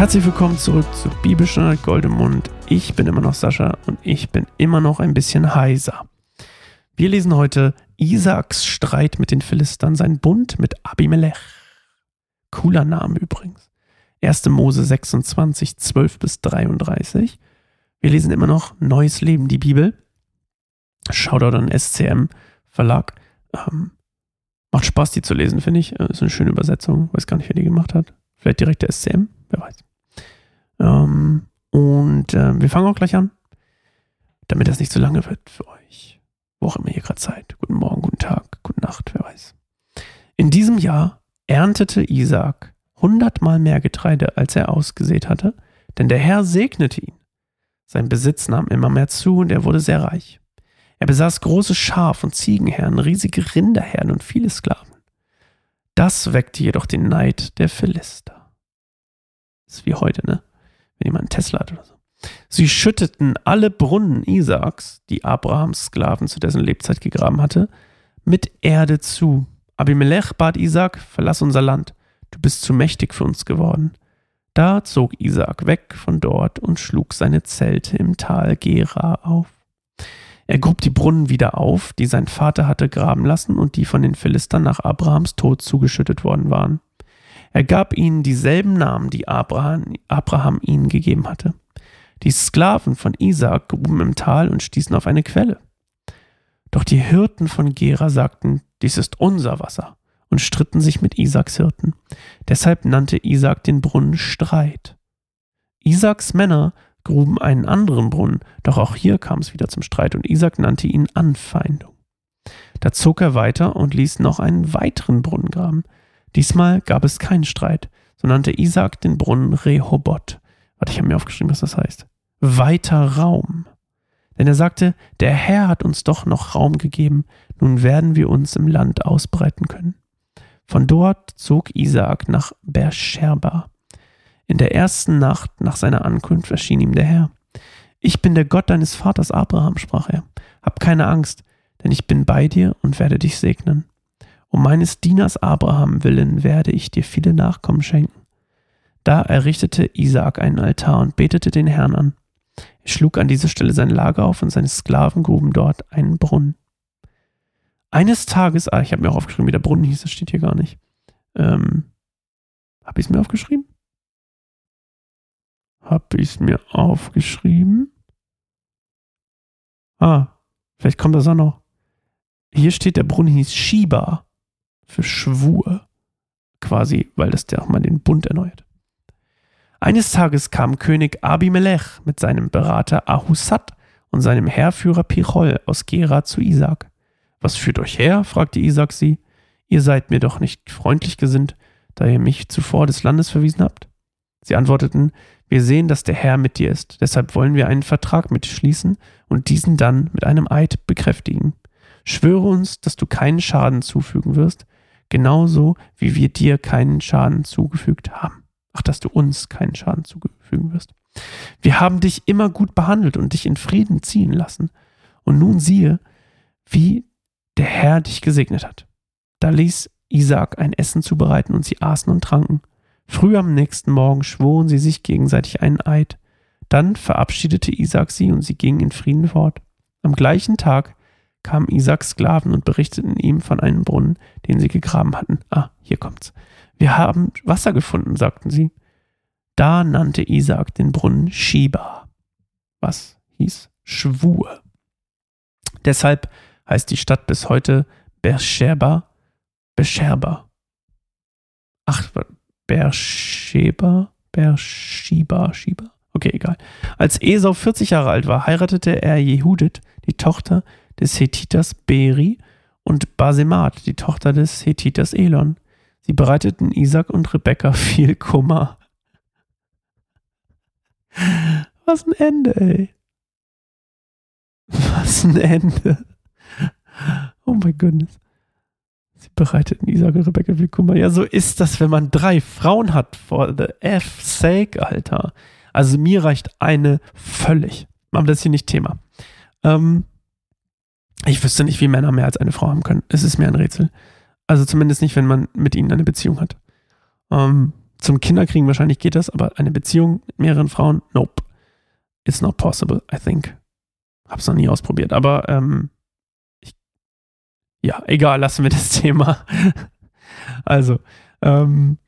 Herzlich willkommen zurück zu Bibelstunde Goldemund. Ich bin immer noch Sascha und ich bin immer noch ein bisschen heiser. Wir lesen heute Isaaks Streit mit den Philistern, sein Bund mit Abimelech. Cooler Name übrigens. 1. Mose 26, 12 bis 33. Wir lesen immer noch Neues Leben, die Bibel. Shoutout an SCM Verlag. Ähm, macht Spaß, die zu lesen, finde ich. Ist eine schöne Übersetzung. Weiß gar nicht, wer die gemacht hat. Vielleicht direkt der SCM, wer weiß. Ähm, und äh, wir fangen auch gleich an, damit das nicht zu lange wird für euch. Wo auch immer ihr gerade seid. Guten Morgen, guten Tag, gute Nacht, wer weiß. In diesem Jahr erntete Isaac hundertmal mehr Getreide, als er ausgesät hatte, denn der Herr segnete ihn. Sein Besitz nahm immer mehr zu und er wurde sehr reich. Er besaß große Schaf- und Ziegenherren, riesige Rinderherren und viele Sklaven. Das weckte jedoch den Neid der Philister. Ist wie heute, ne? Wenn jemand einen Tesla hat oder so. Sie schütteten alle Brunnen Isaaks, die Abrahams Sklaven zu dessen Lebzeit gegraben hatte, mit Erde zu. Abimelech bat Isaak, verlass unser Land, du bist zu mächtig für uns geworden. Da zog Isaak weg von dort und schlug seine Zelte im Tal Gera auf. Er grub die Brunnen wieder auf, die sein Vater hatte graben lassen und die von den Philistern nach Abrahams Tod zugeschüttet worden waren. Er gab ihnen dieselben Namen, die Abraham, Abraham ihnen gegeben hatte. Die Sklaven von Isaak gruben im Tal und stießen auf eine Quelle. Doch die Hirten von Gera sagten, dies ist unser Wasser, und stritten sich mit Isaaks Hirten. Deshalb nannte Isaak den Brunnen Streit. Isaaks Männer gruben einen anderen Brunnen, doch auch hier kam es wieder zum Streit und Isaac nannte ihn Anfeindung. Da zog er weiter und ließ noch einen weiteren Brunnen graben. Diesmal gab es keinen Streit, so nannte Isaac den Brunnen Rehobot. Warte, ich habe mir aufgeschrieben, was das heißt. Weiter Raum. Denn er sagte, der Herr hat uns doch noch Raum gegeben, nun werden wir uns im Land ausbreiten können. Von dort zog Isaak nach Beersheba. In der ersten Nacht nach seiner Ankunft erschien ihm der Herr. Ich bin der Gott deines Vaters Abraham, sprach er. Hab keine Angst, denn ich bin bei dir und werde dich segnen. Um meines Dieners Abraham willen werde ich dir viele Nachkommen schenken. Da errichtete Isaak einen Altar und betete den Herrn an. Er schlug an diese Stelle sein Lager auf und seine Sklaven gruben dort einen Brunnen. Eines Tages, ah, ich habe mir auch aufgeschrieben, wie der Brunnen hieß, das steht hier gar nicht. Ähm, habe ich es mir aufgeschrieben? Habe ich es mir aufgeschrieben? Ah, vielleicht kommt das auch noch. Hier steht, der Brunnen hieß Shiba für Schwur. Quasi, weil das der auch mal den Bund erneuert. Eines Tages kam König Abimelech mit seinem Berater Ahusat und seinem Heerführer Pichol aus Gera zu Isaac. Was führt euch her? fragte Isaac sie. Ihr seid mir doch nicht freundlich gesinnt, da ihr mich zuvor des Landes verwiesen habt. Sie antworteten, wir sehen, dass der Herr mit dir ist, deshalb wollen wir einen Vertrag mit dir schließen und diesen dann mit einem Eid bekräftigen. Schwöre uns, dass du keinen Schaden zufügen wirst, genauso wie wir dir keinen Schaden zugefügt haben. Ach, dass du uns keinen Schaden zufügen wirst. Wir haben dich immer gut behandelt und dich in Frieden ziehen lassen. Und nun siehe, wie der Herr dich gesegnet hat. Da ließ Isaak ein Essen zubereiten und sie aßen und tranken. Früh am nächsten Morgen schworen sie sich gegenseitig einen Eid. Dann verabschiedete Isaac sie und sie gingen in Frieden fort. Am gleichen Tag kamen Isaaks Sklaven und berichteten ihm von einem Brunnen, den sie gegraben hatten. Ah, hier kommt's. Wir haben Wasser gefunden, sagten sie. Da nannte Isaak den Brunnen Shiba, was hieß Schwur. Deshalb heißt die Stadt bis heute Beersheba, Beersheba. Ach, Beersheba, Beersheba, Sheba? Okay, egal. Als Esau 40 Jahre alt war, heiratete er Jehudit, die Tochter des Hethiters Beri, und Basemat, die Tochter des Hethiters Elon. Sie bereiteten Isaac und Rebekka viel Kummer. Was ein Ende, ey. Was ein Ende. Oh mein Gott. Sie bereiteten Isaac und Rebecca viel Kummer. Ja, so ist das, wenn man drei Frauen hat. For the F sake, Alter. Also mir reicht eine völlig. Aber das ist hier nicht Thema. Ähm, ich wüsste nicht, wie Männer mehr als eine Frau haben können. Es ist mir ein Rätsel. Also zumindest nicht, wenn man mit ihnen eine Beziehung hat. Ähm, zum Kinderkriegen wahrscheinlich geht das, aber eine Beziehung mit mehreren Frauen, nope. It's not possible, I think. Hab's noch nie ausprobiert, aber ähm, ich, ja, egal, lassen wir das Thema. also, ähm,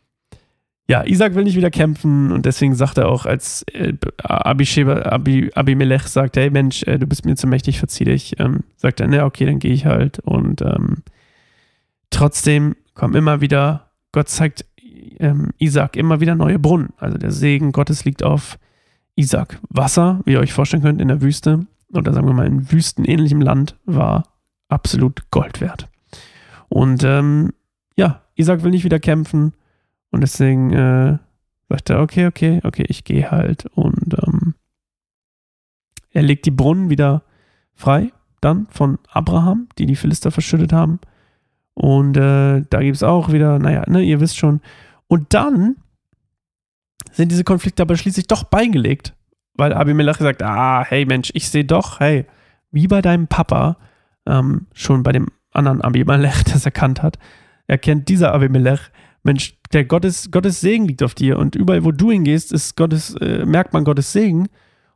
ja, Isaac will nicht wieder kämpfen und deswegen sagt er auch, als äh, Abisheba, Abi, Abimelech sagt, hey Mensch, äh, du bist mir zu mächtig, verzieh dich, ähm, sagt er, na okay, dann gehe ich halt und ähm, trotzdem kommen immer wieder, Gott zeigt ähm, Isaac immer wieder neue Brunnen. Also der Segen Gottes liegt auf Isaac. Wasser, wie ihr euch vorstellen könnt, in der Wüste oder sagen wir mal in wüstenähnlichem Land war absolut Gold wert. Und ähm, ja, Isaac will nicht wieder kämpfen und deswegen äh, sagt er, okay, okay, okay, ich gehe halt. Und ähm, er legt die Brunnen wieder frei, dann von Abraham, die die Philister verschüttet haben. Und äh, da gibt es auch wieder, naja, ne, ihr wisst schon. Und dann sind diese Konflikte aber schließlich doch beigelegt, weil Abimelech sagt, ah, hey Mensch, ich sehe doch, hey, wie bei deinem Papa, ähm, schon bei dem anderen Abimelech, das erkannt hat, erkennt dieser Abimelech, Mensch, der Gottes, Gottes Segen liegt auf dir. Und überall, wo du hingehst, ist Gottes, äh, merkt man Gottes Segen.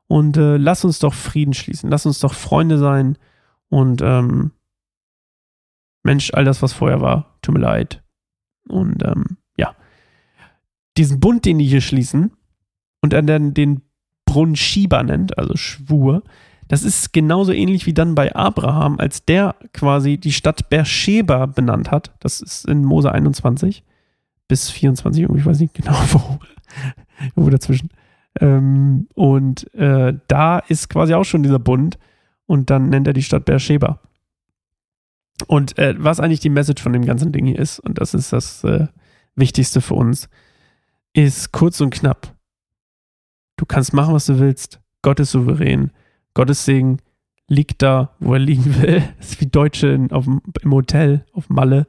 Und äh, lass uns doch Frieden schließen, lass uns doch Freunde sein. Und ähm, Mensch, all das, was vorher war, tut mir leid. Und ähm, ja, diesen Bund, den die hier schließen und er dann den Brunnen Shiba nennt, also Schwur, das ist genauso ähnlich wie dann bei Abraham, als der quasi die Stadt Beersheba benannt hat. Das ist in Mose 21 bis 24, ich weiß nicht genau wo, wo dazwischen. Ähm, und äh, da ist quasi auch schon dieser Bund und dann nennt er die Stadt Beersheba. Und äh, was eigentlich die Message von dem ganzen Ding hier ist, und das ist das äh, Wichtigste für uns, ist kurz und knapp. Du kannst machen, was du willst. Gott ist souverän. Gottes Segen liegt da, wo er liegen will. Das ist wie Deutsche in, auf, im Hotel auf Malle.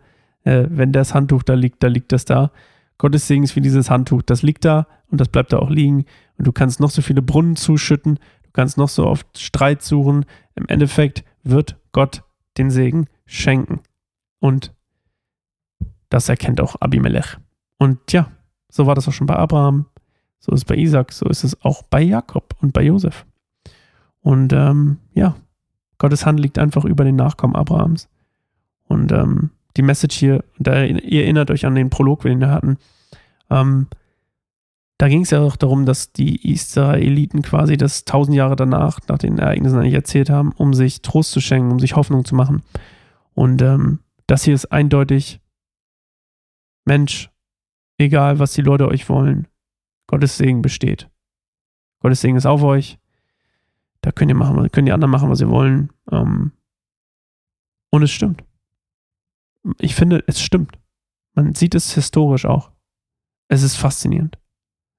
Äh, wenn das Handtuch da liegt, da liegt das da. Gottes Segen ist wie dieses Handtuch. Das liegt da und das bleibt da auch liegen. Und du kannst noch so viele Brunnen zuschütten. Du kannst noch so oft Streit suchen. Im Endeffekt wird Gott den Segen schenken. Und das erkennt auch Abimelech. Und ja, so war das auch schon bei Abraham, so ist es bei Isaac, so ist es auch bei Jakob und bei Josef. Und ähm, ja, Gottes Hand liegt einfach über den Nachkommen Abrahams. Und ähm, die Message hier, da, ihr erinnert euch an den Prolog, den wir hatten, ähm, da ging es ja auch darum, dass die Israeliten quasi das tausend Jahre danach, nach den Ereignissen eigentlich erzählt haben, um sich Trost zu schenken, um sich Hoffnung zu machen. Und ähm, das hier ist eindeutig, Mensch, egal was die Leute euch wollen, Gottes Segen besteht. Gottes Segen ist auf euch. Da könnt ihr machen, können die anderen machen, was sie wollen. Ähm, und es stimmt. Ich finde, es stimmt. Man sieht es historisch auch. Es ist faszinierend.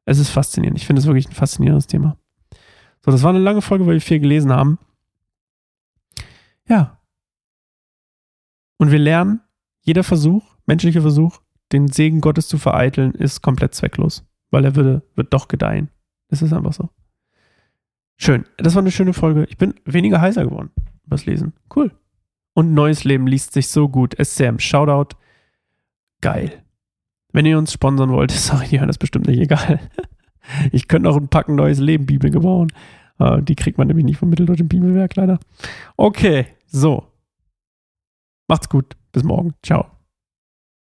Es ist faszinierend. Ich finde es wirklich ein faszinierendes Thema. So, das war eine lange Folge, weil wir viel gelesen haben. Ja, und wir lernen, jeder Versuch, menschlicher Versuch, den Segen Gottes zu vereiteln, ist komplett zwecklos, weil er würde, wird doch gedeihen. Es ist einfach so. Schön. Das war eine schöne Folge. Ich bin weniger heißer geworden übers Lesen. Cool. Und Neues Leben liest sich so gut. SCM, Shoutout. Geil. Wenn ihr uns sponsern wollt, sorry, die hören das bestimmt nicht, egal. Ich könnte noch ein Packen Neues Leben Bibel gebauen. Äh, die kriegt man nämlich nicht vom Mitteldeutschen Bibelwerk leider. Okay, so. Macht's gut. Bis morgen. Ciao.